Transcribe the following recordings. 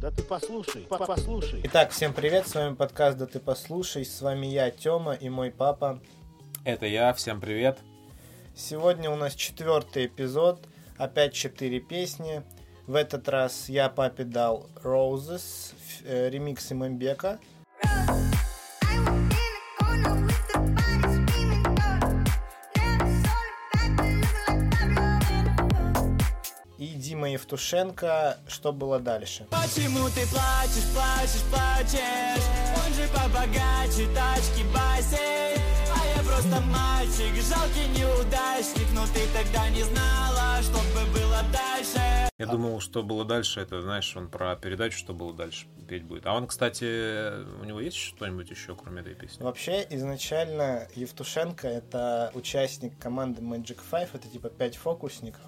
Да ты послушай, по- послушай. Итак, всем привет, с вами подкаст «Да ты послушай», с вами я, Тёма, и мой папа. Это я, всем привет. Сегодня у нас четвертый эпизод, опять четыре песни. В этот раз я папе дал Roses, э, ремикс Имамбека. И Евтушенко «Что было дальше?». Почему ты плачешь, плачешь, плачешь? Он же побогаче, тачки, бассейн А я просто мальчик, жалкий неудачник Но ты тогда не знала, что бы было дальше Я думал, что было дальше, это, знаешь, он про передачу, что было дальше, петь будет. А он, кстати, у него есть что-нибудь еще, кроме этой песни? Вообще, изначально Евтушенко это участник команды Magic Five, это типа пять фокусников.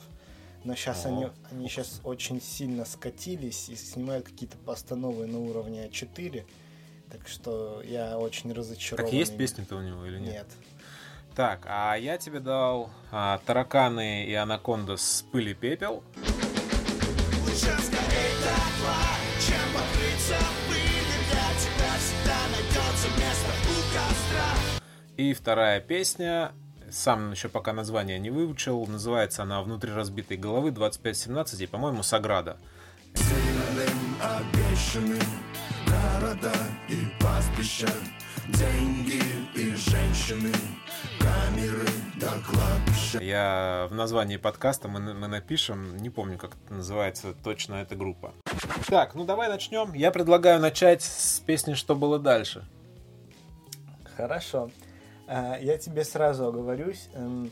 Но сейчас О. они, они сейчас очень сильно скатились и снимают какие-то постановы на уровне А4. Так что я очень разочарован. Так есть песни-то у него или нет? Нет. Так, а я тебе дал а, Тараканы и Анаконда с пыли пепел. И вторая песня, сам еще пока название не выучил, называется она «Внутри разбитой головы 2517» и, по-моему, «Саграда». и пастбища, деньги и женщины, камеры до кладбища. Я в названии подкаста мы, мы напишем, не помню, как это называется точно эта группа. Так, ну давай начнем. Я предлагаю начать с песни «Что было дальше». Хорошо. А, Я тебе сразу оговорюсь. эм,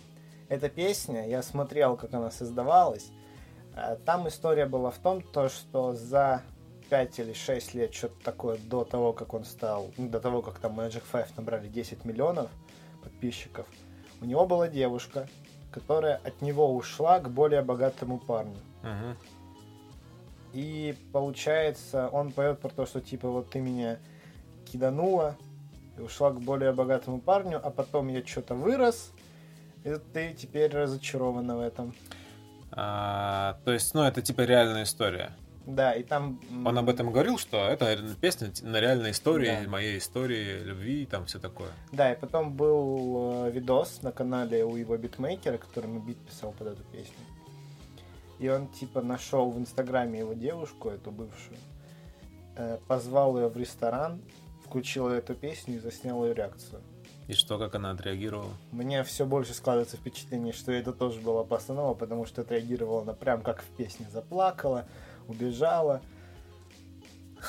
Эта песня, я смотрел, как она создавалась. А, Там история была в том, то, что за 5 или 6 лет, что-то такое, до того, как он стал, ну, до того, как там Magic Five набрали 10 миллионов подписчиков, у него была девушка, которая от него ушла к более богатому парню. И получается, он поет про то, что типа вот ты меня киданула и ушла к более богатому парню, а потом я что-то вырос, и ты теперь разочарована в этом. А, то есть, ну, это типа реальная история. Да, и там... Он об этом говорил, что это песня на реальной истории, Да. моей истории любви и там все такое. Да, и потом был э, видос на канале у его битмейкера, который ему бит писал под эту песню. И он типа нашел в инстаграме его девушку, эту бывшую, э, позвал ее в ресторан, включил эту песню и заснял ее реакцию. И что, как она отреагировала? Мне все больше складывается впечатление, что это тоже была постанова, потому что отреагировала она прям как в песне. Заплакала, убежала.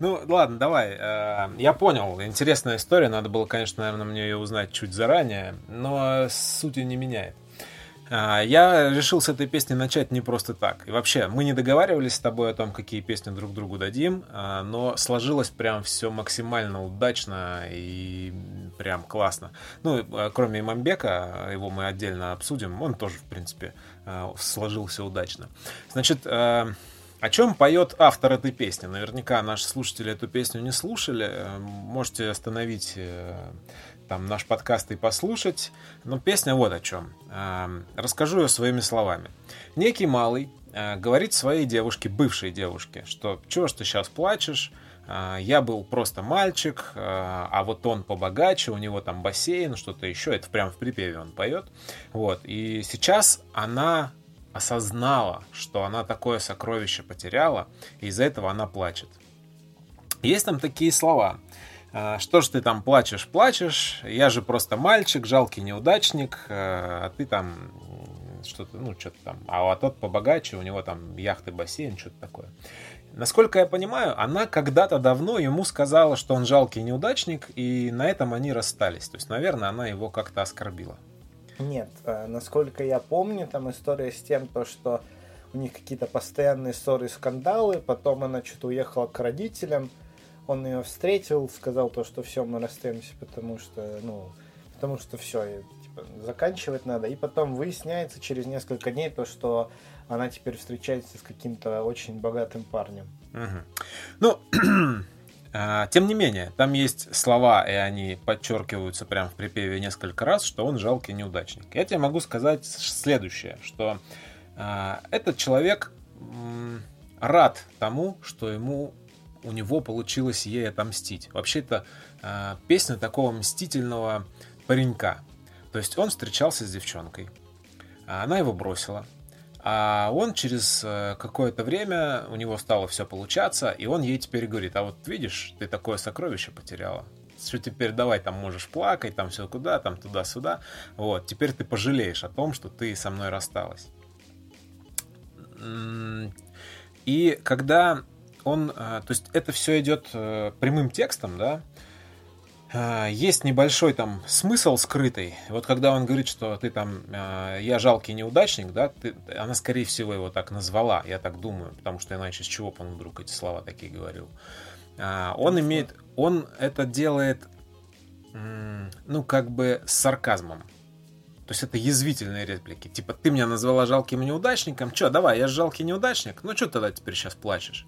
Ну, ладно, давай. Э, Я понял, интересная история. Надо было, конечно, наверное, мне ее узнать чуть заранее, но сути не меняет. А, Я решил с этой песни начать не просто так. И вообще, мы не договаривались с тобой о том, какие песни друг другу дадим, а, но сложилось прям все максимально удачно и прям классно. Ну, э, кроме Имамбека, его мы отдельно обсудим, он тоже, в принципе, сложился удачно. Значит, о чем поет автор этой песни? Наверняка наши слушатели эту песню не слушали. Э, Можете остановить э, там наш подкаст и послушать. Но песня вот о чем. Э, Расскажу ее своими словами. Некий малый э, говорит своей девушке, бывшей девушке, что чего ж ты сейчас плачешь? Э, Я был просто мальчик, а вот он побогаче, у него там бассейн, что-то еще. Это прям в припеве он поет. Вот. И сейчас она осознала, что она такое сокровище потеряла, и из-за этого она плачет. Есть там такие слова. А, Что ж ты там плачешь, плачешь? Я же просто мальчик, жалкий неудачник, э, а ты там что-то, ну, что-то там. А а тот побогаче, у него там яхты, бассейн, что-то такое. Насколько я понимаю, она когда-то давно ему сказала, что он жалкий неудачник, и на этом они расстались. То есть, наверное, она его как-то оскорбила. Нет, э, насколько я помню, там история с тем, то, что у них какие-то постоянные ссоры и скандалы, потом она что-то уехала к родителям, он ее встретил, сказал то, что все, мы расстаемся, потому что, ну, потому что все, типа, заканчивать надо. И потом выясняется через несколько дней то, что она теперь встречается с каким-то очень богатым парнем. Мгм. Ну, а, тем не менее, там есть слова, и они подчеркиваются прямо в припеве несколько раз, что он жалкий неудачник. Я тебе могу сказать следующее, что А, Этот человек м, рад тому, что ему у него получилось ей отомстить. Вообще это а, песня такого мстительного паренька. То есть он встречался с девчонкой, а она его бросила. А он через э, какое-то время, у него стало все получаться, и он ей теперь говорит, а вот видишь, ты такое сокровище потеряла. Что теперь давай там можешь плакать, там все куда, там туда-сюда. Вот, теперь ты пожалеешь о том, что ты со мной рассталась. И когда он, э, то есть это все идет э, прямым текстом, да, Э, есть небольшой там смысл скрытый. Вот когда он говорит, что ты там, я жалкий неудачник, да, ты, она, скорее всего, его так назвала, я так думаю, потому что иначе с чего бы он вдруг эти слова такие говорил. Он имеет, он это делает, ну, как бы с сарказмом. То есть это язвительные реплики. Типа, ты меня назвала жалким неудачником. Че, давай, я жалкий неудачник. Ну, что тогда теперь сейчас плачешь?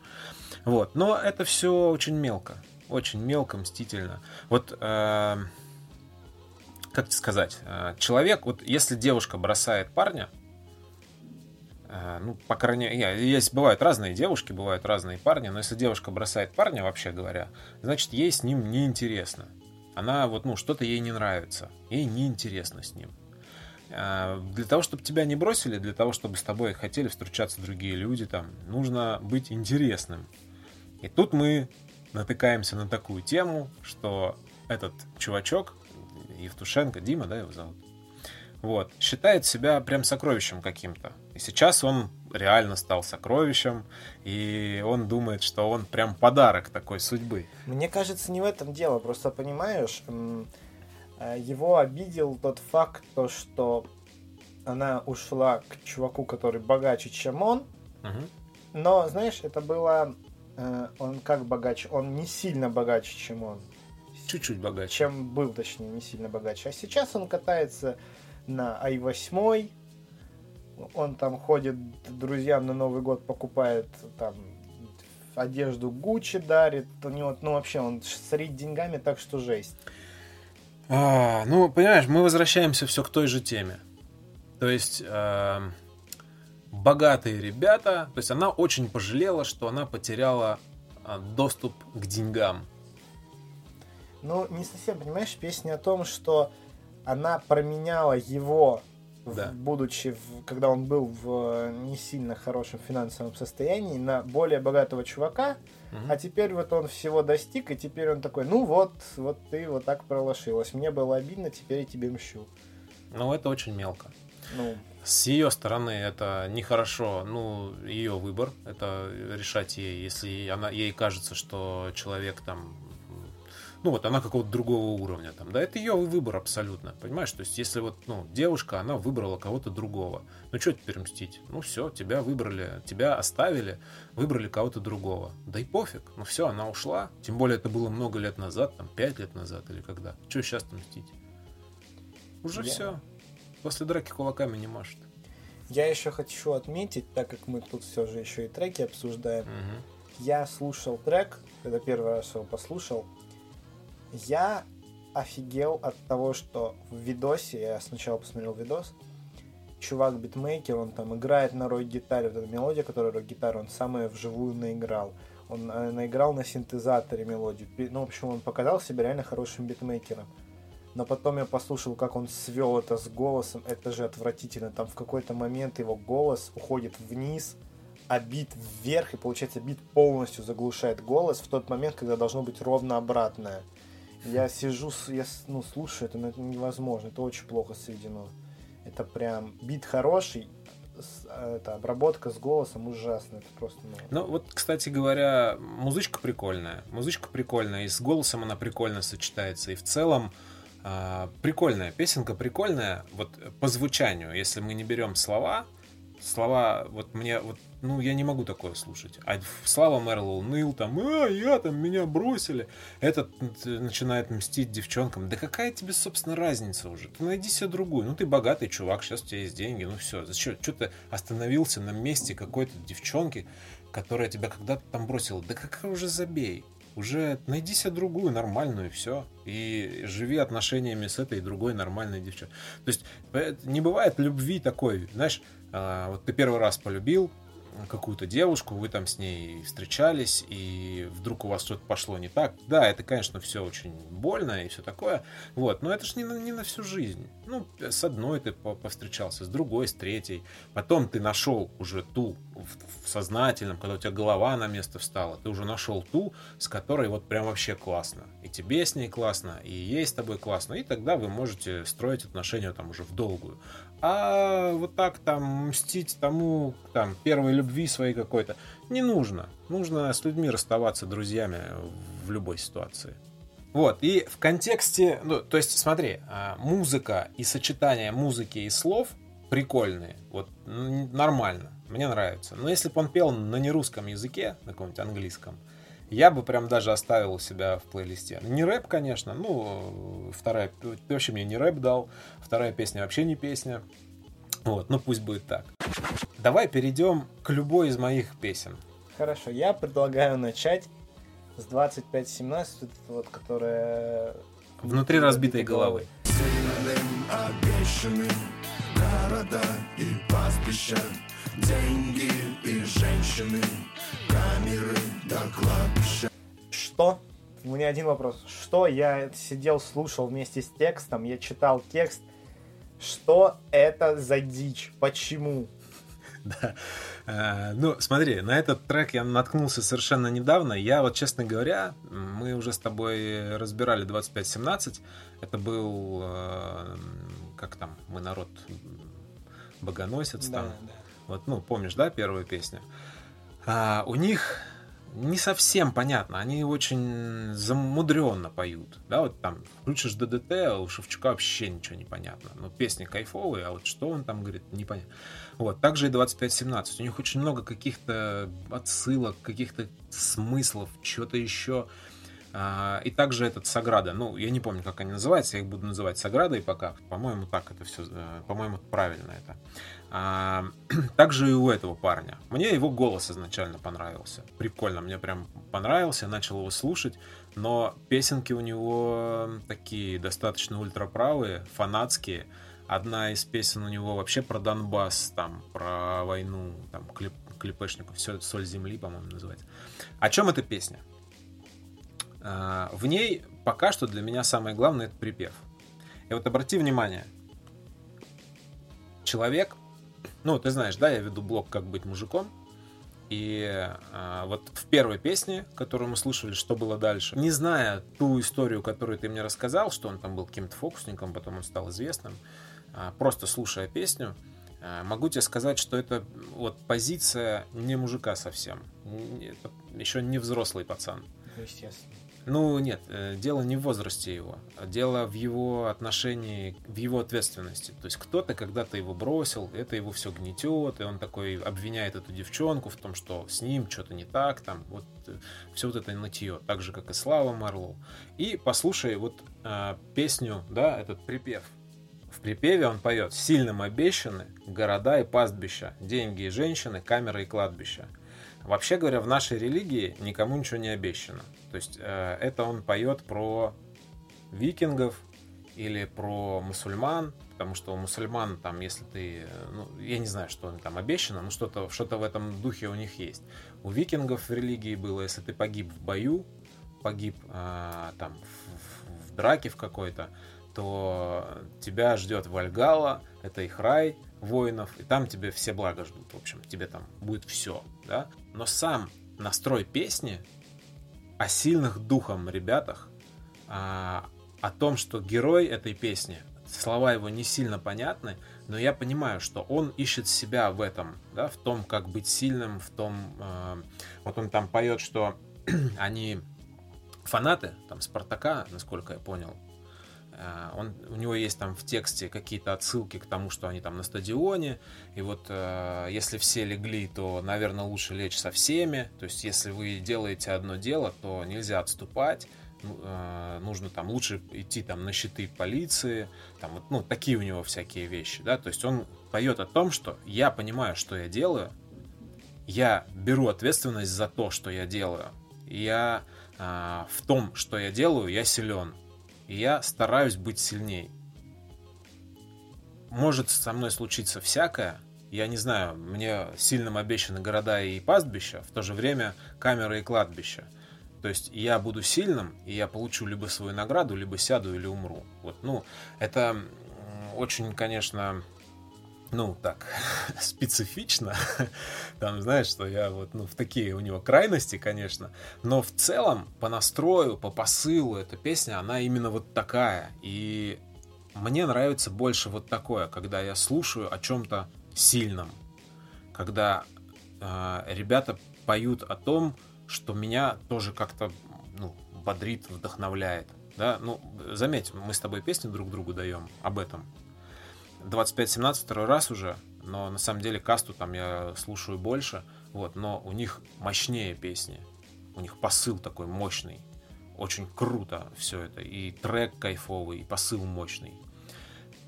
Вот. Но это все очень мелко. Очень мелко, мстительно. Вот, э, как тебе сказать, э, человек, вот если девушка бросает парня, э, ну, по крайней мере, есть, бывают разные девушки, бывают разные парни, но если девушка бросает парня, вообще говоря, значит, ей с ним неинтересно. Она вот, ну, что-то ей не нравится. Ей неинтересно с ним. Э, Для того, чтобы тебя не бросили, для того, чтобы с тобой хотели встречаться другие люди, там, нужно быть интересным. И тут мы натыкаемся на такую тему, что этот чувачок, Евтушенко, Дима, да, его зовут, вот, считает себя прям сокровищем каким-то. И сейчас он реально стал сокровищем, и он думает, что он прям подарок такой судьбы. Мне кажется, не в этом дело. Просто понимаешь, э, его обидел тот факт, то, что она ушла к чуваку, который богаче, чем он. Мгм. Но, знаешь, это было... э, Он как богаче? Он не сильно богаче, чем он. Чуть-чуть богаче. Чем был, точнее, не сильно богаче. А сейчас он катается на i8. Он там ходит друзьям на Новый год, покупает там одежду Гуччи дарит. У него, ну, вообще, он сорит деньгами так, что жесть. А, ну, понимаешь, мы возвращаемся все к той же теме. То есть, эм, богатые ребята, то есть она очень пожалела, что она потеряла а, доступ к деньгам. Ну, не совсем, понимаешь, песня о том, что она променяла его, Да. будучи, в- когда он был в э, не сильно хорошем финансовом состоянии, на более богатого чувака, Мгм. а теперь вот он всего достиг, и теперь он такой, ну вот, вот ты вот так пролошилась. Мне было обидно, теперь я тебе мщу. Но это очень мелко. Ну, С ее стороны это нехорошо, ну, ее выбор, это решать ей, если она, ей кажется, что человек там, ну вот она какого-то другого уровня там, да, это ее выбор абсолютно, понимаешь, то есть если вот, ну, девушка, она выбрала кого-то другого, ну что теперь мстить, ну все, тебя выбрали, тебя оставили, выбрали кого-то другого, да и пофиг, ну все, она ушла, тем более это было много лет назад, там, пять лет назад или когда, что сейчас мстить? Уже Я- все. После драки кулаками не машет. я еще хочу отметить, так как мы тут все же еще и треки обсуждаем, Мгм. я слушал трек, когда первый раз его послушал, я офигел от того, что в видосе, я сначала посмотрел видос, чувак битмейкер, он там играет на рок-гитаре, вот эта мелодия, которая рок-гитара, он сам ее вживую наиграл. Он э, наиграл на синтезаторе мелодию. Ну, в общем, он показал себя реально хорошим битмейкером. Но потом я послушал, как он свел это с голосом. Это же отвратительно. Там в какой-то момент его голос уходит вниз, а бит вверх, и получается бит полностью заглушает голос в тот момент, когда должно быть ровно обратное. Я сижу, я ну, слушаю это, это невозможно. Это очень плохо сведено. Это прям бит хороший, это обработка с голосом ужасно. Это просто ну, Ну, вот, кстати говоря, музычка прикольная. Музычка прикольная, и с голосом она прикольно сочетается. И в целом прикольная. Песенка прикольная. Вот по звучанию, если мы не берем слова, слова, вот мне, вот, ну, я не могу такое слушать. А слава Мерлоу ныл, там, а, я там, меня бросили. Этот н- начинает мстить девчонкам. Да какая тебе, собственно, разница уже? Ты найди себе другую. Ну, ты богатый чувак, сейчас у тебя есть деньги, ну все. Зачем? Что ты остановился на месте какой-то девчонки, которая тебя когда-то там бросила? Да какая уже забей. Уже найди себе другую, нормальную, и все. И живи отношениями с этой другой нормальной девчонкой. То есть э, не бывает любви такой, знаешь, А, вот ты первый раз полюбил какую-то девушку, вы там с ней встречались, и вдруг у вас что-то пошло не так. Да, это, конечно, все очень больно и все такое. Вот, но это же не на, не на всю жизнь. Ну, с одной ты повстречался, с другой, с третьей. Потом ты нашел уже ту в, в сознательном, когда у тебя голова на место встала, ты уже нашел ту, с которой вот прям вообще классно. И тебе с ней классно, и ей с тобой классно. И тогда вы можете строить отношения там уже в долгую. А вот так там мстить тому, там, первой любви своей какой-то, не нужно. Нужно с людьми расставаться друзьями в любой ситуации. Вот, и в контексте, ну, то есть, смотри, а, музыка и сочетание музыки и слов прикольные, вот, нормально, мне нравится. Но если бы он пел на нерусском языке, на каком-нибудь английском, я бы прям даже оставил у себя в плейлисте. Не рэп, конечно, ну, вторая, ты вообще мне не рэп дал, вторая песня вообще не песня. Вот, ну пусть будет так. Давай перейдем к любой из моих песен. Хорошо, я предлагаю начать с 2517, вот, которая... Внутри разбитой головы. обещаны города и пастбища, деньги и женщины, камеры да кладбища. Что? У меня один вопрос. Что я сидел, слушал вместе с текстом, я читал текст. Что это за дичь? Почему? Да. А, ну, смотри, на этот трек я наткнулся совершенно недавно. Я вот, честно говоря, мы уже с тобой разбирали 2517. Это был, э, как там, мы народ богоносец да, там. Да. Вот, ну, помнишь, да, первую песню? А, у них не совсем понятно, они очень замудренно поют. Да, вот там включишь ДДТ, а у Шевчука вообще ничего не понятно. Но песни кайфовые, а вот что он там говорит, непонятно. Вот, также и 2517. У них очень много каких-то отсылок, каких-то смыслов, чего-то еще. А, и также этот Саграда. Ну, я не помню, как они называются, я их буду называть Саградой пока. По-моему, так это все, э, по-моему, правильно это. А, также и у этого парня. Мне его голос изначально понравился. Прикольно, мне прям понравился, начал его слушать. Но песенки у него такие достаточно ультраправые, фанатские. Одна из песен у него вообще про Донбасс, там, про войну, там, клип, клипешников, все, «Соль земли», по-моему, называется. О чем эта песня? А, в ней пока что для меня самое главное это припев. И вот обрати внимание, человек ну, ты знаешь, да, я веду блог «Как быть мужиком». И а, вот в первой песне, которую мы слушали, что было дальше, не зная ту историю, которую ты мне рассказал, что он там был каким-то фокусником, потом он стал известным, а, просто слушая песню, а, могу тебе сказать, что это вот позиция не мужика совсем, это еще не взрослый пацан. Ну, естественно. Ну, нет, э, дело не в возрасте его, а дело в его отношении, в его ответственности. То есть кто-то когда-то его бросил, это его все гнетет, и он такой обвиняет эту девчонку в том, что с ним что-то не так, там, вот э, все вот это нытье, так же, как и Слава Марлоу. И послушай вот э, песню, да, этот припев. В припеве он поет «Сильным обещаны города и пастбища, деньги и женщины, камеры и кладбища». Вообще говоря, в нашей религии никому ничего не обещано. То есть э, это он поет про викингов или про мусульман, потому что у мусульман там, если ты, ну, я не знаю, что им там обещано, но что-то что в этом духе у них есть. У викингов в религии было, если ты погиб в бою, погиб э, там в, в драке в какой-то, то тебя ждет Вальгала, это их рай воинов, и там тебе все блага ждут, в общем, тебе там будет все, да. Но сам настрой песни о сильных духом ребятах, а, о том, что герой этой песни, слова его не сильно понятны, но я понимаю, что он ищет себя в этом, да, в том, как быть сильным, в том, э, вот он там поет, что они фанаты, там, Спартака, насколько я понял, он, у него есть там в тексте какие-то отсылки к тому, что они там на стадионе, и вот э, если все легли, то, наверное, лучше лечь со всеми, то есть если вы делаете одно дело, то нельзя отступать, ну, э, нужно там лучше идти там на щиты полиции, там вот, ну, такие у него всякие вещи, да, то есть он поет о том, что я понимаю, что я делаю, я беру ответственность за то, что я делаю, я э, в том, что я делаю, я силен, и я стараюсь быть сильней. Может со мной случиться всякое, я не знаю, мне сильным обещаны города и пастбища, в то же время камеры и кладбища. То есть я буду сильным, и я получу либо свою награду, либо сяду или умру. Вот, ну, это очень, конечно, ну, так, специфично. Там, знаешь, что я вот, ну, в такие у него крайности, конечно. Но в целом, по настрою, по посылу, эта песня, она именно вот такая. И мне нравится больше вот такое, когда я слушаю о чем-то сильном. Когда э, ребята поют о том, что меня тоже как-то ну, бодрит, вдохновляет. Да, ну, заметь, мы с тобой песни друг другу даем об этом. 25-17 второй раз уже, но на самом деле касту там я слушаю больше, вот, но у них мощнее песни, у них посыл такой мощный, очень круто все это, и трек кайфовый, и посыл мощный.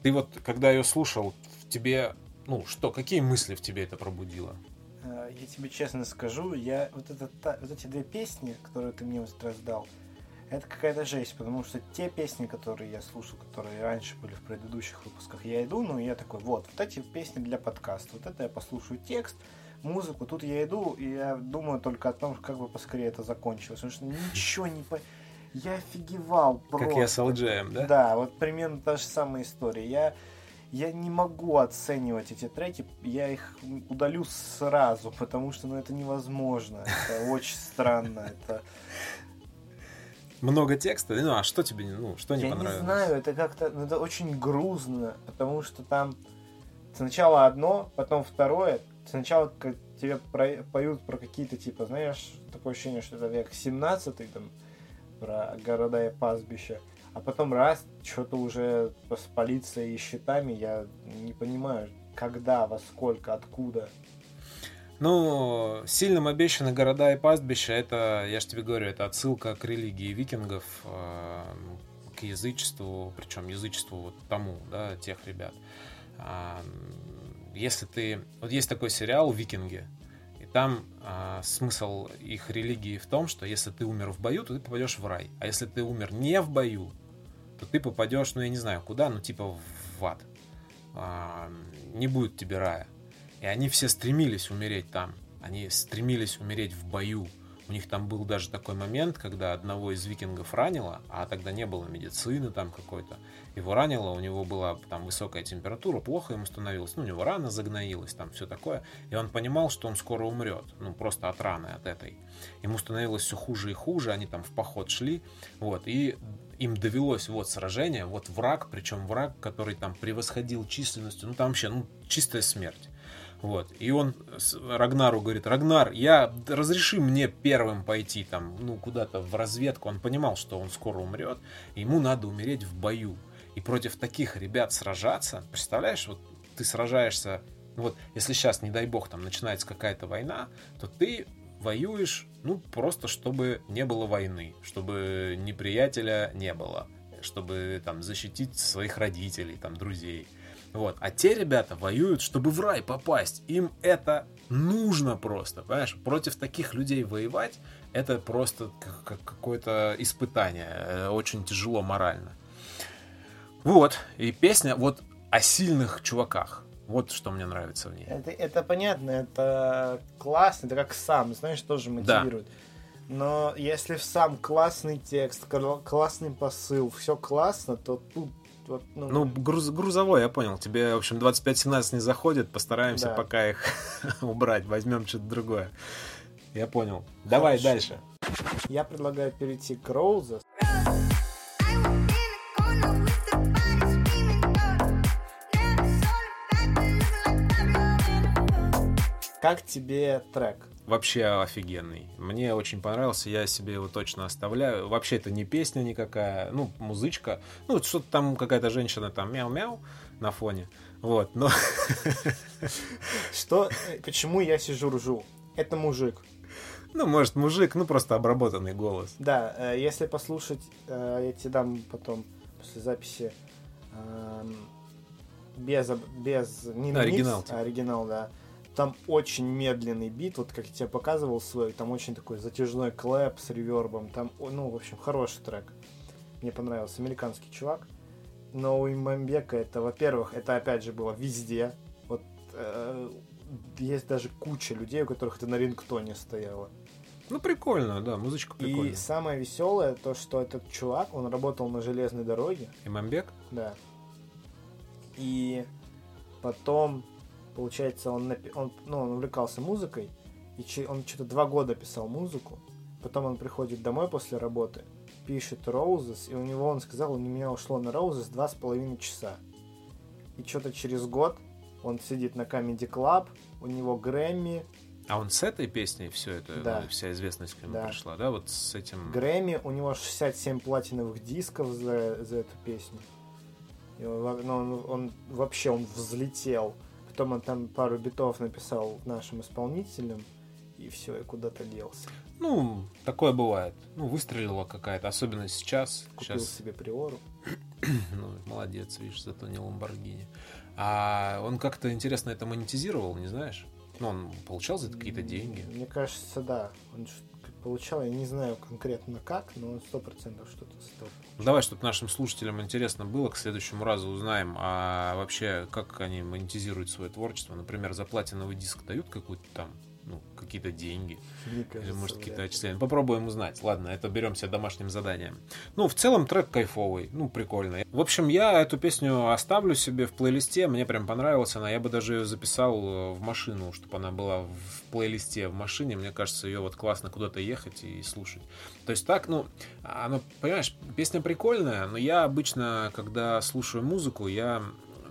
Ты вот, когда ее слушал, в тебе, ну, что, какие мысли в тебе это пробудило? Э, Я тебе честно скажу, я вот, это, вот эти две песни, которые ты мне вот раз дал, это какая-то жесть, потому что те песни, которые я слушал, которые раньше были в предыдущих выпусках, я иду, ну, я такой, вот, вот эти песни для подкаста, вот это я послушаю текст, музыку, тут я иду, и я думаю только о том, как бы поскорее это закончилось, потому что ничего не по... Я офигевал просто. Как я с LGM, да? Да, вот примерно та же самая история. Я, я не могу оценивать эти треки, я их удалю сразу, потому что ну, это невозможно. Это очень странно. Это... Много текста, ну, а что тебе, ну, что не я понравилось? не знаю, это как-то ну, это очень грузно, потому что там сначала одно, потом второе. Сначала тебе про- поют про какие-то, типа, знаешь, такое ощущение, что это век 17 там, про города и пастбища. А потом раз, что-то уже с полицией и щитами, я не понимаю, когда, во сколько, откуда. Ну, сильным обещаны города и пастбища, это, я же тебе говорю, это отсылка к религии викингов, э, к язычеству, причем язычеству вот тому, да, тех ребят. А, Если ты... Вот есть такой сериал «Викинги», и там а, смысл их религии в том, что если ты умер в бою, то ты попадешь в рай. А если ты умер не в бою, то ты попадешь, ну, я не знаю, куда, ну, типа в ад. А, Не будет тебе рая. И они все стремились умереть там. Они стремились умереть в бою. У них там был даже такой момент, когда одного из викингов ранило, а тогда не было медицины там какой-то. Его ранило, у него была там высокая температура, плохо ему становилось, ну, у него рана загноилась, там все такое. И он понимал, что он скоро умрет, ну, просто от раны, от этой. Ему становилось все хуже и хуже, они там в поход шли, вот, и им довелось вот сражение, вот враг, причем враг, который там превосходил численностью, ну, там вообще, ну, чистая смерть. Вот. И он Рагнару говорит, Рагнар, я разреши мне первым пойти там, ну, куда-то в разведку. Он понимал, что он скоро умрет, ему надо умереть в бою. И против таких ребят сражаться, представляешь, вот ты сражаешься, ну вот, если сейчас, не дай бог, там начинается какая-то война, то ты воюешь, ну, просто чтобы не было войны, чтобы неприятеля не было, чтобы там защитить своих родителей, там, друзей. Вот. А те ребята воюют, чтобы в рай попасть. Им это нужно просто, понимаешь? Против таких людей воевать, это просто как- как какое-то испытание. э, Очень тяжело морально. Вот. И песня вот о сильных чуваках. Вот что мне нравится в ней. Это, это понятно, это классно, это как сам, знаешь, тоже мотивирует. Но если в сам классный текст, кл- классный посыл, все классно, то тут вот, ну, Ну, груз- грузовой, я понял. Тебе, в общем, 25-17 не заходит. Постараемся Да. пока их убрать. Возьмем что-то другое. Я понял. Давай Хорошо. дальше. я предлагаю перейти к Роуза. Как тебе трек? Вообще офигенный. Мне очень понравился, я себе его точно оставляю. Вообще это не песня никакая, ну, музычка. Ну, что-то там какая-то женщина там мяу-мяу на фоне. Вот, но Что, почему я сижу ржу? Это мужик. ну, может, мужик, ну, просто обработанный голос. Да, э, если послушать, э, я тебе дам потом после записи эм, без, без не микс, Оригинал, типа. оригинал, да. Там очень медленный бит, вот как я тебе показывал свой, там очень такой затяжной клэп с ревербом, там, ну, в общем, хороший трек. Мне понравился, американский чувак. Но у Имамбека это, во-первых, это опять же было везде. Вот э, есть даже куча людей, у которых это на рингтоне стояло. Ну, прикольно, да, музычка прикольная. И самое веселое то, что этот чувак, он работал на железной дороге, Имамбек? да. И потом, получается, он, он, ну, он увлекался музыкой, и че- он что-то два года писал музыку. Потом он приходит домой после работы, пишет Roses, и у него, он сказал, у меня ушло на Roses два с половиной часа. И что-то через год он сидит на Comedy Club, у него Грэмми, А он с этой песней все это, Да. ну, вся известность к нему Да. пришла, да? Вот с этим... Грэмми, у него 67 платиновых дисков за, за эту песню. И он, ну, он, он вообще он взлетел. Потом он там пару битов написал нашим исполнителям, и все, и куда-то делся. Ну, такое бывает. Ну, выстрелила какая-то, особенно сейчас. Купил Сейчас, себе приору. ну, молодец, видишь, зато не Ламборгини. А он как-то интересно это монетизировал, не знаешь? Ну, он получал за это какие-то деньги. Мне кажется, да. Он получал, я не знаю конкретно как, но сто процентов что-то с этого Давай, чтобы нашим слушателям интересно было, к следующему разу узнаем, а вообще, как они монетизируют свое творчество. Например, за платиновый диск дают какую-то там, ну, какие-то деньги. Мне Или, кажется, может, какие-то отчисления. Попробуем узнать. Ладно, это берем себе домашним заданием. Ну, в целом трек кайфовый. Ну, прикольный. В общем, я эту песню оставлю себе в плейлисте. Мне прям понравилась она. Я бы даже ее записал э, в машину, чтобы она была в плейлисте в машине. Мне кажется, ее вот классно куда-то ехать и слушать. То есть так, ну, оно, понимаешь, песня прикольная, но я обычно, когда слушаю музыку, я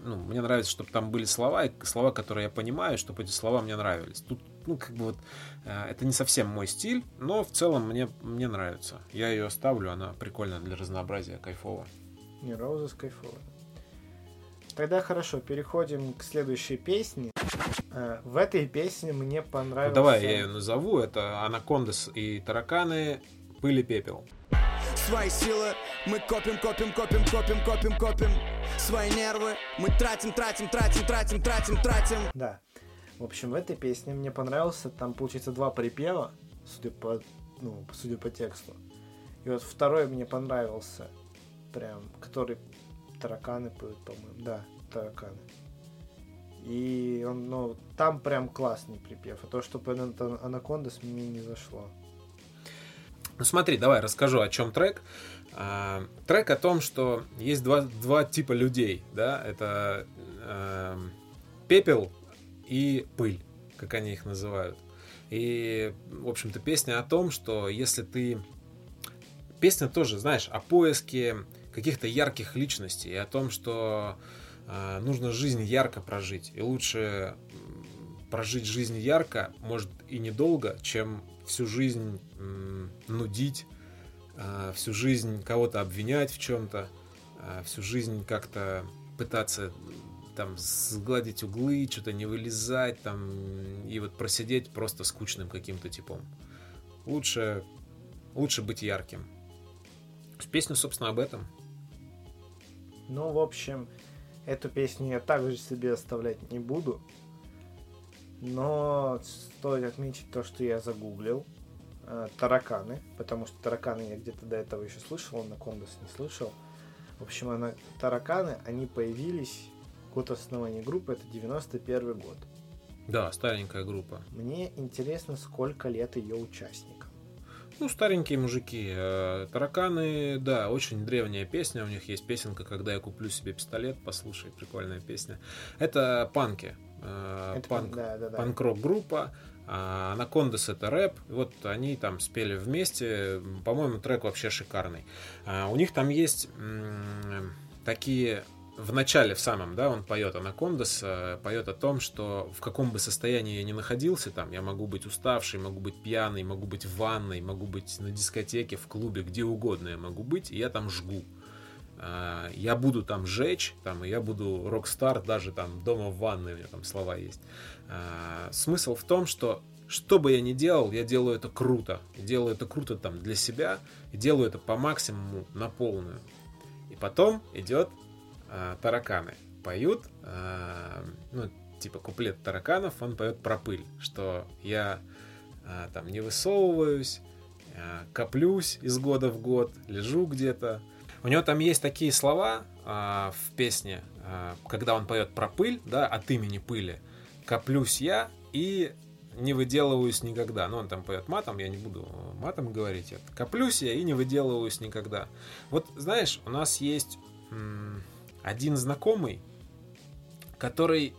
ну, мне нравится, чтобы там были слова, слова, которые я понимаю, чтобы эти слова мне нравились. Тут, ну, как бы вот, э, это не совсем мой стиль, но в целом мне, мне нравится. Я ее оставлю, она прикольная для разнообразия, кайфово. Не, Роузес кайфовая. Тогда хорошо, переходим к следующей песне. Э, В этой песне мне Ну, понравился... давай я ее назову, это Анакондас и Тараканы, Пыль и Пепел. Свои силы мы копим, копим, копим, копим, копим, копим Свои нервы мы тратим, тратим, тратим, тратим, тратим, тратим Да. В общем, в этой песне мне понравился, там, получается, два припева, судя по, ну, судя по тексту. И вот второй мне понравился, прям, который тараканы поют, по-моему. Да, тараканы. И он, ну, там прям классный припев. А то, что по Анакондас мне не зашло. Ну смотри, давай расскажу, о чем трек. А, трек о том, что есть два, два типа людей, да, это эм, пепел и пыль, как они их называют. И, в общем-то, песня о том, что если ты... Песня тоже, знаешь, о поиске каких-то ярких личностей, и о том, что э, нужно жизнь ярко прожить. И лучше прожить жизнь ярко, может и недолго, чем всю жизнь м, нудить, а, всю жизнь кого-то обвинять в чем-то, а, всю жизнь как-то пытаться там сгладить углы, что-то не вылезать, там, и вот просидеть просто скучным каким-то типом. Лучше, лучше быть ярким. Песня, собственно, об этом. Ну, в общем, эту песню я также себе оставлять не буду. Но стоит отметить то, что я загуглил э, тараканы, потому что тараканы я где-то до этого еще слышал, на Кондас не слышал. В общем, она, тараканы, они появились, год основания группы, это 91 год. Да, старенькая группа. Мне интересно, сколько лет ее участникам. Ну, старенькие мужики. Э, Тараканы, да, очень древняя песня. У них есть песенка «Когда я куплю себе пистолет». Послушай, прикольная песня. Это панки. Э, Это панк, да, да, да. панк-рок группа. А Анакондас это рэп. Вот они там спели вместе. По-моему, трек вообще шикарный. А, У них там есть такие в начале, в самом, да, он поет Анакондас, э, поет о том, что в каком бы состоянии я ни находился, там, я могу быть уставший, могу быть пьяный, могу быть в ванной, могу быть на дискотеке, в клубе, где угодно я могу быть, и я там жгу. А, Я буду там жечь, там, и я буду рок-стар даже там дома в ванной, у меня там слова есть. А, Смысл в том, что что бы я ни делал, я делаю это круто. Делаю это круто там для себя, делаю это по максимуму на полную. И потом идет тараканы. Поют, а, ну, типа куплет тараканов, он поет про пыль, что я а, там не высовываюсь, коплюсь из года в год, лежу где-то. У него там есть такие слова в песне, когда он поет про пыль, да, от имени пыли. коплюсь я и не выделываюсь никогда. Ну, он там поет матом, я не буду матом говорить. Это коплюсь я и не выделываюсь никогда. Вот, знаешь, у нас есть один знакомый, который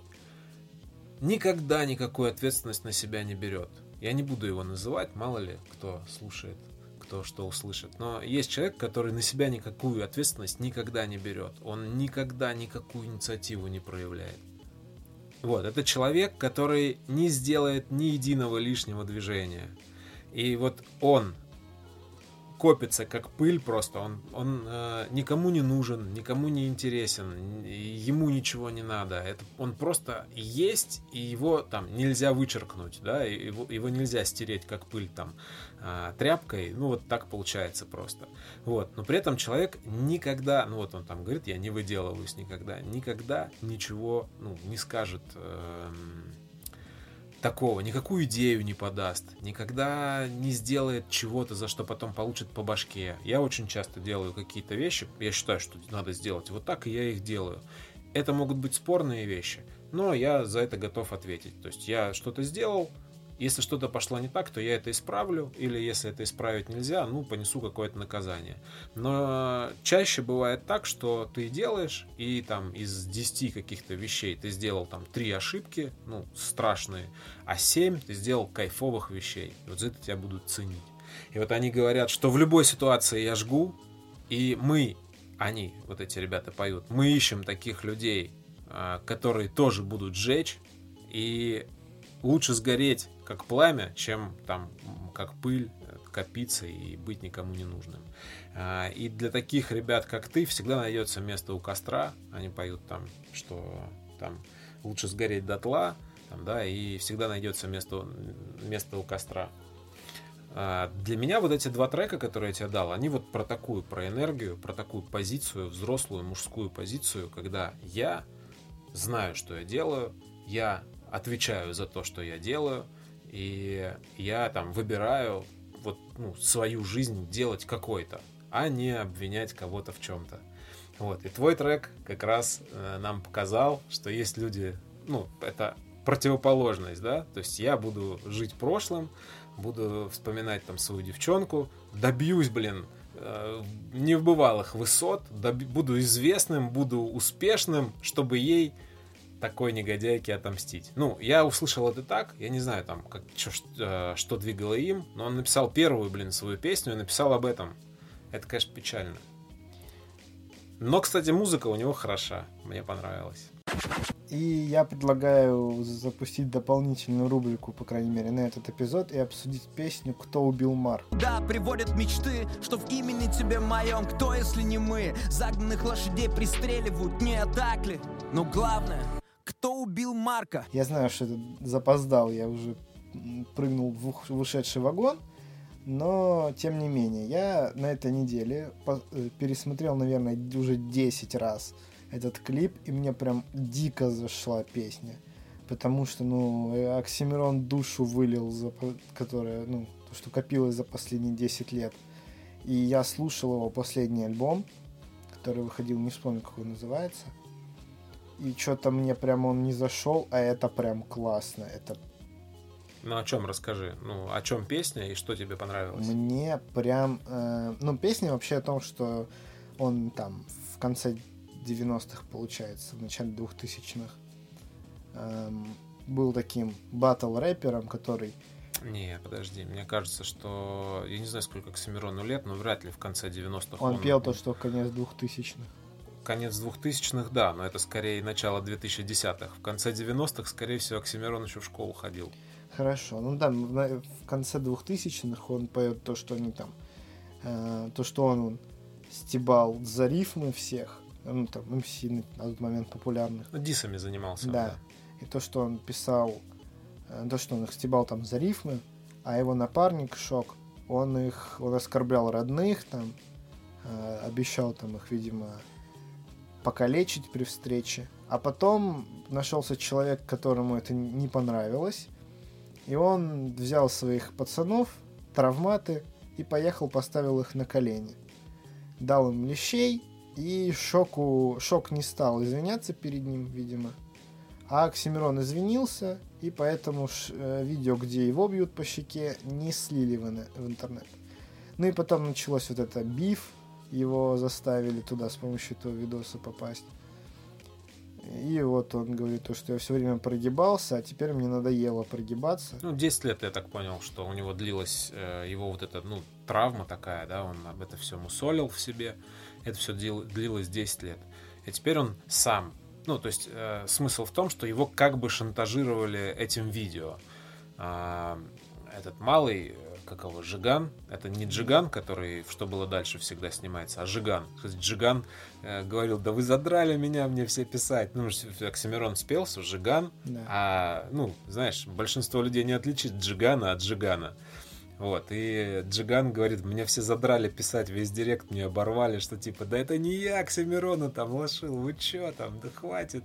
никогда никакую ответственность на себя не берет. Я не буду его называть, мало ли кто слушает, кто что услышит. Но есть человек, который на себя никакую ответственность никогда не берет. Он никогда никакую инициативу не проявляет. Вот, это человек, который не сделает ни единого лишнего движения. И вот он копится как пыль просто. Он, он э, никому не нужен, никому не интересен, ему ничего не надо. Это, он просто есть, и его там нельзя вычеркнуть, да, его, его нельзя стереть как пыль там э, тряпкой. Ну вот так получается просто. Вот. Но при этом человек никогда, ну вот он там говорит, я не выделываюсь никогда, никогда ничего ну, не скажет. Э, такого, никакую идею не подаст, никогда не сделает чего-то, за что потом получит по башке. Я очень часто делаю какие-то вещи, я считаю, что надо сделать вот так, и я их делаю. Это могут быть спорные вещи, но я за это готов ответить. То есть я что-то сделал, если что-то пошло не так, то я это исправлю, или если это исправить нельзя, ну, понесу какое-то наказание. Но чаще бывает так, что ты делаешь, и там из 10 каких-то вещей ты сделал там 3 ошибки, ну, страшные, а 7 ты сделал кайфовых вещей. И вот за это тебя будут ценить. И вот они говорят, что в любой ситуации я жгу, и мы, они, вот эти ребята поют, мы ищем таких людей, а, которые тоже будут жечь, и лучше сгореть как пламя, чем там как пыль копиться и быть никому не нужным. А, и для таких ребят, как ты, всегда найдется место у костра. Они поют там, что там лучше сгореть дотла, там, да, и всегда найдется место, место у костра. А, для меня вот эти два трека, которые я тебе дал, они вот про такую, про энергию, про такую позицию, взрослую мужскую позицию, когда я знаю, что я делаю, я отвечаю за то, что я делаю, и я там выбираю вот ну, свою жизнь делать какой-то, а не обвинять кого-то в чем-то. Вот. И твой трек как раз э, нам показал, что есть люди, ну, это противоположность, да, то есть я буду жить прошлым, буду вспоминать там свою девчонку, добьюсь, блин, э, небывалых высот, доб- буду известным, буду успешным, чтобы ей такой негодяйке отомстить. Ну, я услышал это так, я не знаю там, как, что, что, что двигало им, но он написал первую, блин, свою песню и написал об этом. Это, конечно, печально. Но, кстати, музыка у него хороша, мне понравилась. И я предлагаю запустить дополнительную рубрику, по крайней мере, на этот эпизод и обсудить песню «Кто убил Мар». Да, приводят мечты, что в имени тебе моем Кто, если не мы? Загнанных лошадей пристреливают, не так ли? Но главное, кто убил Марка? Я знаю, что это запоздал, я уже прыгнул в ушедший вагон, но тем не менее, я на этой неделе э, пересмотрел, наверное, уже 10 раз этот клип, и мне прям дико зашла песня. Потому что, ну, э, Оксимирон душу вылил, за, которая, ну, то, что копилось за последние 10 лет. И я слушал его последний альбом, который выходил, не вспомню, как он называется. И что-то мне прям он не зашел, а это прям классно. Это Ну, о чем расскажи? Ну, о чем песня и что тебе понравилось? мне прям... э, ну, песня вообще о том, что он там в конце 90-х, получается, в начале 2000-х эм, был таким батл-рэпером, который... Не, подожди, мне кажется, что... Я не знаю, сколько Оксимирону лет, но вряд ли в конце 90-х Он пел то, что конец 2000-х. Конец 2000-х, да, но это скорее начало 2010-х. В конце 90-х, скорее всего, Оксимирон еще в школу ходил. Хорошо, ну да, в конце 2000-х он поет то, что они там, э, то, что он, он стебал за рифмы всех, ну там, МС на тот момент популярных, Ну, дисами занимался. он, да. и то, что он писал, э, то, что он их стебал там за рифмы, а его напарник Шок, он их, он оскорблял родных там, э, обещал там их, видимо, покалечить при встрече, а потом нашелся человек, которому это не понравилось, и он взял своих пацанов, травматы, и поехал, поставил их на колени. Дал им лещей, и Шоку, Шок не стал извиняться перед ним, видимо. А Оксимирон извинился, и поэтому ш- э, видео, где его бьют по щеке, не слили в, в интернет. Ну и потом началось вот это биф, его заставили туда с помощью этого видоса попасть. И вот он говорит, то, что я все время прогибался, а теперь мне надоело прогибаться. Ну, 10 лет, я так понял, что у него длилась э, его вот эта, ну, травма такая, да, он об это все мусолил в себе. Это все длилось 10 лет. И теперь он сам. Ну, то есть э, смысл в том, что его как бы шантажировали этим видео. А, этот малый, э, как его, Жиган, это не Джиган, который в «Что было дальше» всегда снимается, а Жиган. То есть Джиган э, говорил, да вы задрали меня, мне все писать. Ну, Оксимирон спелся, Жиган, Да. а, ну, знаешь, большинство людей не отличит Джигана от Джигана. Вот, и Джиган говорит, мне все задрали писать, весь директ мне оборвали, что типа, да это не я Оксимирона там лошил, вы чё там, да хватит.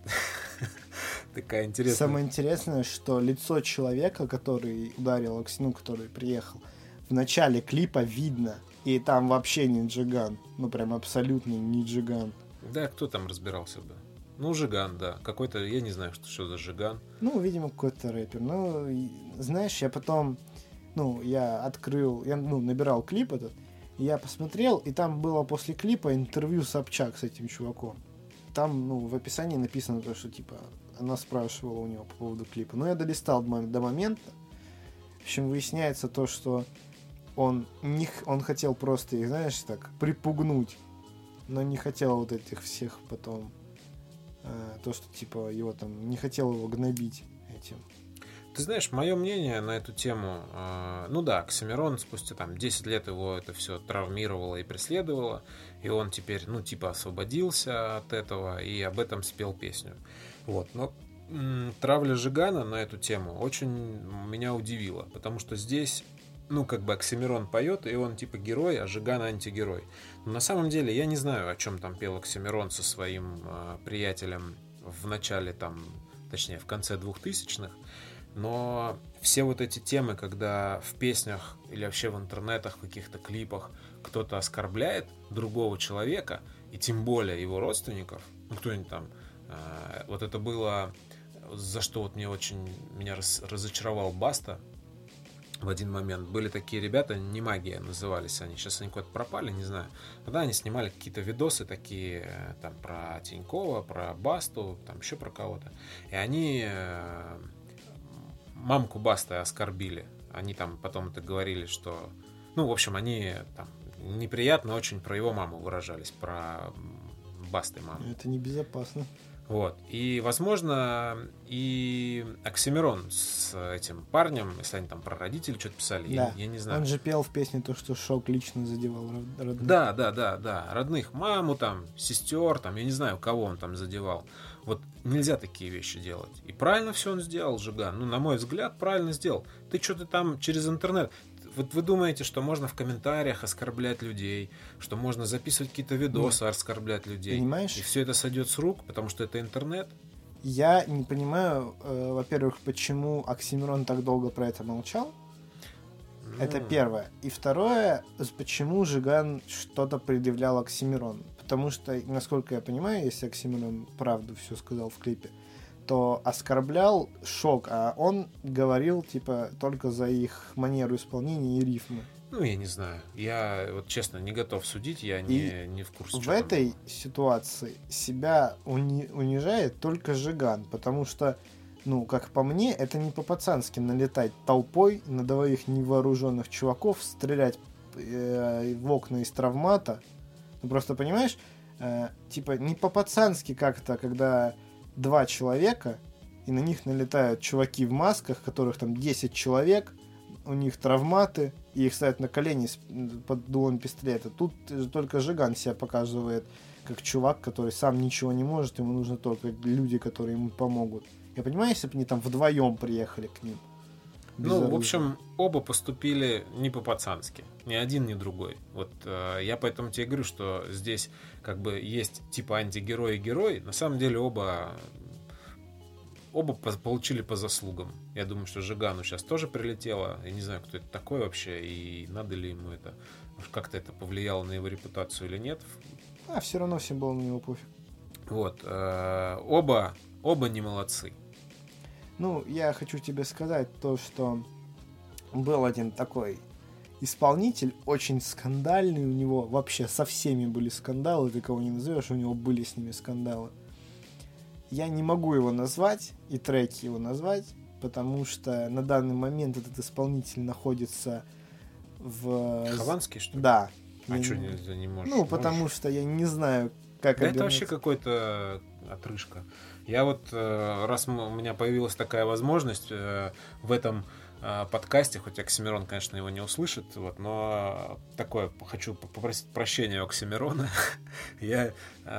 Такая интересная. Самое интересное, что лицо человека, который ударил Окси- ну, который приехал, в начале клипа видно. И там вообще не Джиган. Ну, прям абсолютно не Джиган. Да, кто там разбирался бы? Ну, Жиган, да. Какой-то, я не знаю, что, что за Жиган. Ну, видимо, какой-то рэпер. Ну, знаешь, я потом, ну, я открыл, я, ну, набирал клип этот, я посмотрел, и там было после клипа интервью Собчак с этим чуваком. Там, ну, в описании написано то, что, типа, она спрашивала у него по поводу клипа. Но я долистал до мом- до момента. В общем, выясняется то, что он, не, он хотел просто их, знаешь, так, припугнуть, но не хотел вот этих всех потом, э, то, что, типа, его там, не хотел его гнобить этим. Ты знаешь, мое мнение на эту тему, э, ну да, Оксимирон спустя там 10 лет его это все травмировало и преследовало, и он теперь, ну, типа освободился от этого и об этом спел песню. Вот, но м, травля Жигана на эту тему очень меня удивила, потому что здесь, ну, как бы Оксимирон поет, и он типа герой, а Жиган антигерой. Но на самом деле я не знаю, о чем там пел Оксимирон со своим э, приятелем в начале там, точнее, в конце двухтысячных, но все вот эти темы, когда в песнях или вообще в интернетах, в каких-то клипах кто-то оскорбляет другого человека, и тем более его родственников, ну кто-нибудь там, э, вот это было, за что вот мне очень, меня раз- разочаровал Баста в один момент. Были такие ребята, не магия назывались они, сейчас они куда-то пропали, не знаю. Тогда они снимали какие-то видосы такие, э, там, про Тинькова, про Басту, там, еще про кого-то. И они э, мамку Баста оскорбили. Они там потом это говорили, что... Ну, в общем, они там неприятно очень про его маму выражались, про Басты маму. Это небезопасно. Вот. И, возможно, и Оксимирон с этим парнем, если они там про родителей что-то писали, я- Да. я, не знаю. Он же пел в песне то, что шок лично задевал род- родных. Да, да, да, да. Родных, маму там, сестер, там, я не знаю, кого он там задевал. Вот нельзя такие вещи делать. И правильно все он сделал, Жиган. Ну, на мой взгляд, правильно сделал. Ты что-то там через интернет. Вот вы думаете, что можно в комментариях оскорблять людей, что можно записывать какие-то видосы, оскорблять людей. Понимаешь? И все это сойдет с рук, потому что это интернет. Я не понимаю, э, во-первых, почему Оксимирон так долго про это молчал. Это Ну, первое. И второе, почему Жиган что-то предъявлял Оксимирону. Потому что, насколько я понимаю, если Оксимирон правду все сказал в клипе, то оскорблял Шок, а он говорил, типа, только за их манеру исполнения и рифмы. Ну, я не знаю. Я, вот честно, не готов судить, я не, не в курсе. В что там. этой ситуации себя уни- унижает только Жиган, потому что, ну, как по мне, это не по-пацански налетать толпой на двоих невооруженных чуваков, стрелять э, в окна из травмата. Ну, просто понимаешь, э, типа не по-пацански как-то, когда два человека, и на них налетают чуваки в масках, которых там 10 человек, у них травматы, и их ставят на колени под дулом пистолета. Тут только Жиган себя показывает как чувак, который сам ничего не может, ему нужно только люди, которые ему помогут. Я понимаю, если бы они там вдвоем приехали к ним. Без Ну, в оружия. общем, оба поступили не по-пацански. Ни один, ни другой. Вот э, я поэтому тебе говорю, что здесь как бы есть типа антигерой и герой. На самом деле оба оба по- получили по заслугам. Я думаю, что Жигану сейчас тоже прилетело. Я не знаю, кто это такой вообще, и надо ли ему это, как-то это повлияло на его репутацию или нет. А все равно всем было на него пофиг. Вот. э, оба, оба не молодцы. Ну, я хочу тебе сказать то, что был один такой исполнитель, очень скандальный у него, вообще со всеми были скандалы, ты кого не назовешь, у него были с ними скандалы. Я не могу его назвать и треки его назвать, потому что на данный момент этот исполнитель находится в... Хованский, что ли? Да. А Я что не- не, можешь? Ну, потому Можешь? что я не знаю, как Да это вообще какой-то отрыжка. Я вот, э, раз у меня появилась такая возможность э, в этом э, подкасте, хоть Оксимирон, конечно, его не услышит, вот, но такое, хочу попросить прощения у Оксимирона. Я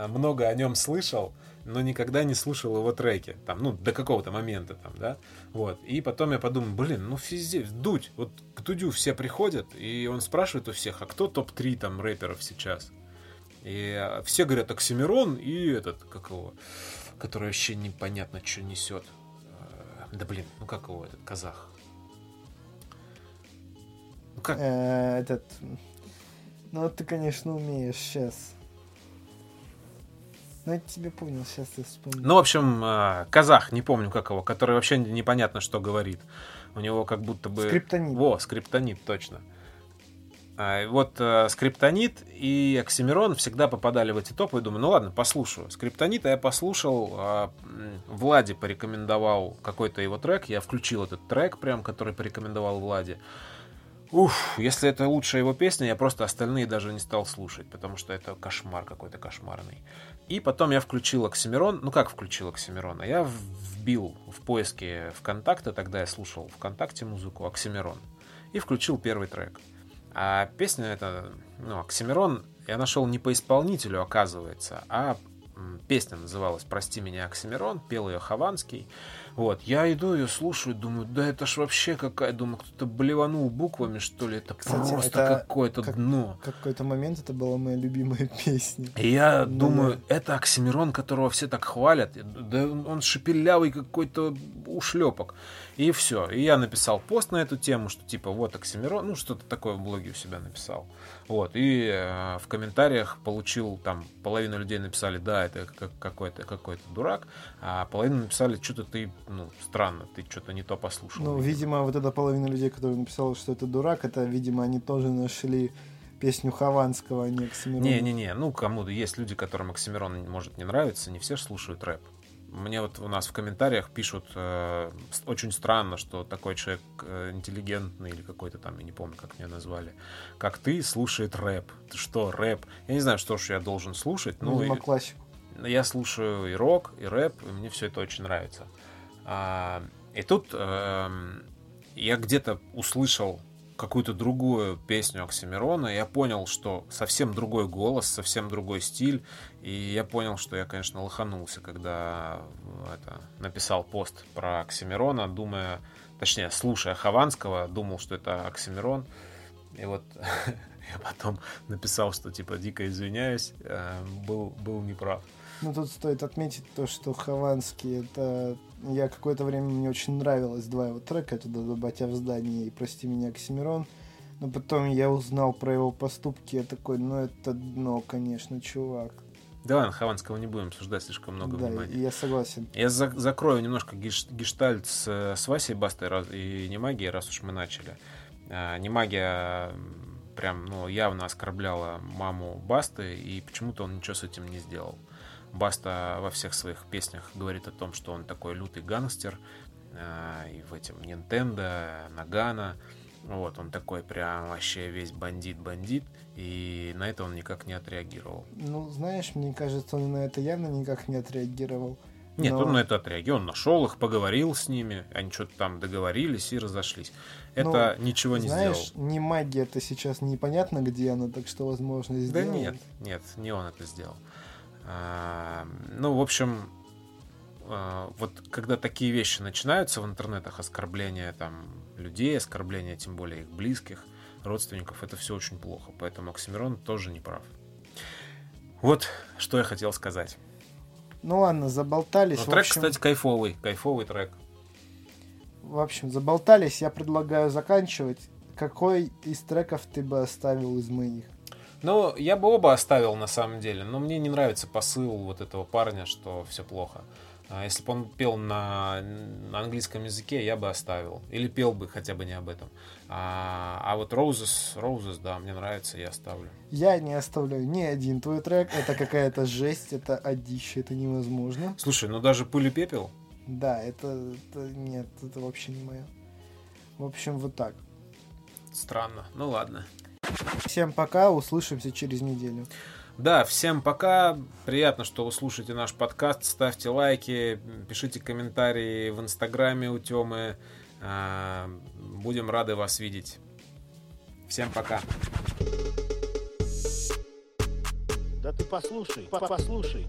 много о нем слышал, но никогда не слушал его треки, там, ну, до какого-то момента, там, да, вот, и потом я подумал, блин, ну, физи, Дудь, вот к Дудю все приходят, и он спрашивает у всех, а кто топ-3 там рэперов сейчас? И все говорят Оксимирон и этот, как его, который вообще непонятно, что несет. Э, Да блин, ну как его, этот казах? Ну как? Э, этот... Ну, ты, конечно, умеешь сейчас. Ну, я тебе понял, сейчас я вспомню. Ну, в общем, э, казах, не помню как его, который вообще непонятно, что говорит. У него как будто бы... Скриптонит. Во, скриптонит, точно. Вот э, скриптонит и Оксимирон всегда попадали в эти топы. И думаю, ну ладно, послушаю. Скриптонита я послушал. а, м, Влади порекомендовал какой-то его трек. Я включил этот трек, прям, который порекомендовал Влади. Уф, если это лучшая его песня, я просто остальные даже не стал слушать, потому что это кошмар какой-то кошмарный. И потом я включил Оксимирон. Ну как включил Оксимирона? Я в- вбил в поиске ВКонтакте, тогда я слушал ВКонтакте музыку Оксимирон. И включил первый трек. А песня это, ну, Оксимирон я нашел не по исполнителю, оказывается, а песня называлась «Прости меня, Оксимирон», пел ее Хованский. Вот, я иду ее слушаю, думаю, да это ж вообще какая, думаю, кто-то блеванул буквами, что ли, это Кстати, просто это какое-то как- дно. Какой-то момент это была моя любимая песня. И я Ну думаю, это Оксимирон, которого все так хвалят. Да он шепелявый какой-то ушлепок. И все. И я написал пост на эту тему, что типа вот Оксимирон, ну что-то такое в блоге у себя написал. Вот. И э, в комментариях получил там половину людей написали, да, это как- какой-то какой-то дурак, а половину написали, что-то ты, ну, странно, ты что-то не то послушал. Ну, видимо, вот эта половина людей, которые написала, что это дурак, это, видимо, они тоже нашли песню Хованского, а не Оксимирона. Не-не-не, ну кому-то есть люди, которым Оксимирон может не нравиться, не все ж слушают рэп. Мне вот у нас в комментариях пишут э, очень странно, что такой человек э, интеллигентный или какой-то там, я не помню, как меня назвали, как ты, слушает рэп. Ты что, рэп? Я не знаю, что ж я должен слушать, ну, Видимо, и- классику. я слушаю и рок, и рэп, и мне все это очень нравится. А, и тут эм, я где-то услышал какую-то другую песню Оксимирона, я понял, что совсем другой голос, совсем другой стиль, и я понял, что я, конечно, лоханулся, когда э, это, написал пост про Оксимирона, думая, точнее, слушая Хованского, думал, что это Оксимирон, и вот я потом написал, что типа дико извиняюсь, э, был, был неправ. Ну, тут стоит отметить то, что Хованский, это... Я какое-то время, мне очень нравилось два его трека, это «Да батя в здании» и «Прости меня, Оксимирон». Но потом я узнал про его поступки, я такой, ну это дно, конечно, чувак. Да ладно, Хованского не будем обсуждать слишком много да, внимания. я согласен. Я за- закрою немножко геш- гештальт с, с Васей Бастой раз- и Немагией, раз уж мы начали. А, Немагия прям ну, явно оскорбляла маму Басты, и почему-то он ничего с этим не сделал. Баста во всех своих песнях говорит о том, что он такой лютый гангстер, а, и в этом Nintendo, Нагана. Вот, он такой прям вообще весь бандит-бандит, и на это он никак не отреагировал. Ну, знаешь, мне кажется, он на это явно никак не отреагировал. Нет, Но- он на это отреагировал, он нашел их, поговорил с ними, они что-то там договорились и разошлись. Это ничего не Ну, Знаешь, сделал. не магия это сейчас непонятно, где она, так что, возможно, Да сделал. нет, нет, не он это сделал. А, ну, в общем, а, вот когда такие вещи начинаются в интернетах, оскорбления там людей, оскорбления тем более их близких, родственников, это все очень плохо. Поэтому Оксимирон тоже не прав. Вот что я хотел сказать. Ну ладно, заболтались. Но трек, общем, кстати, кайфовый, кайфовый трек. в общем, заболтались. Я предлагаю заканчивать. Какой из треков ты бы оставил из моих? Ну, я бы оба оставил на самом деле, но мне не нравится посыл вот этого парня, что все плохо. А если бы он пел на, на английском языке, я бы оставил. Или пел бы хотя бы не об этом. А, а вот Roses, Roses, да, мне нравится, я оставлю. Я не оставляю ни один твой трек. Это какая-то жесть, это одище, это невозможно. Слушай, ну даже пыль и пепел. Да, это, это нет, это вообще не мое. В общем, вот так. Странно. Ну ладно. Всем пока, услышимся через неделю. Да, всем пока. Приятно, что вы слушаете наш подкаст. Ставьте лайки, пишите комментарии в инстаграме у Темы. А, Будем рады вас видеть. Всем пока. Да ты послушай, по- послушай.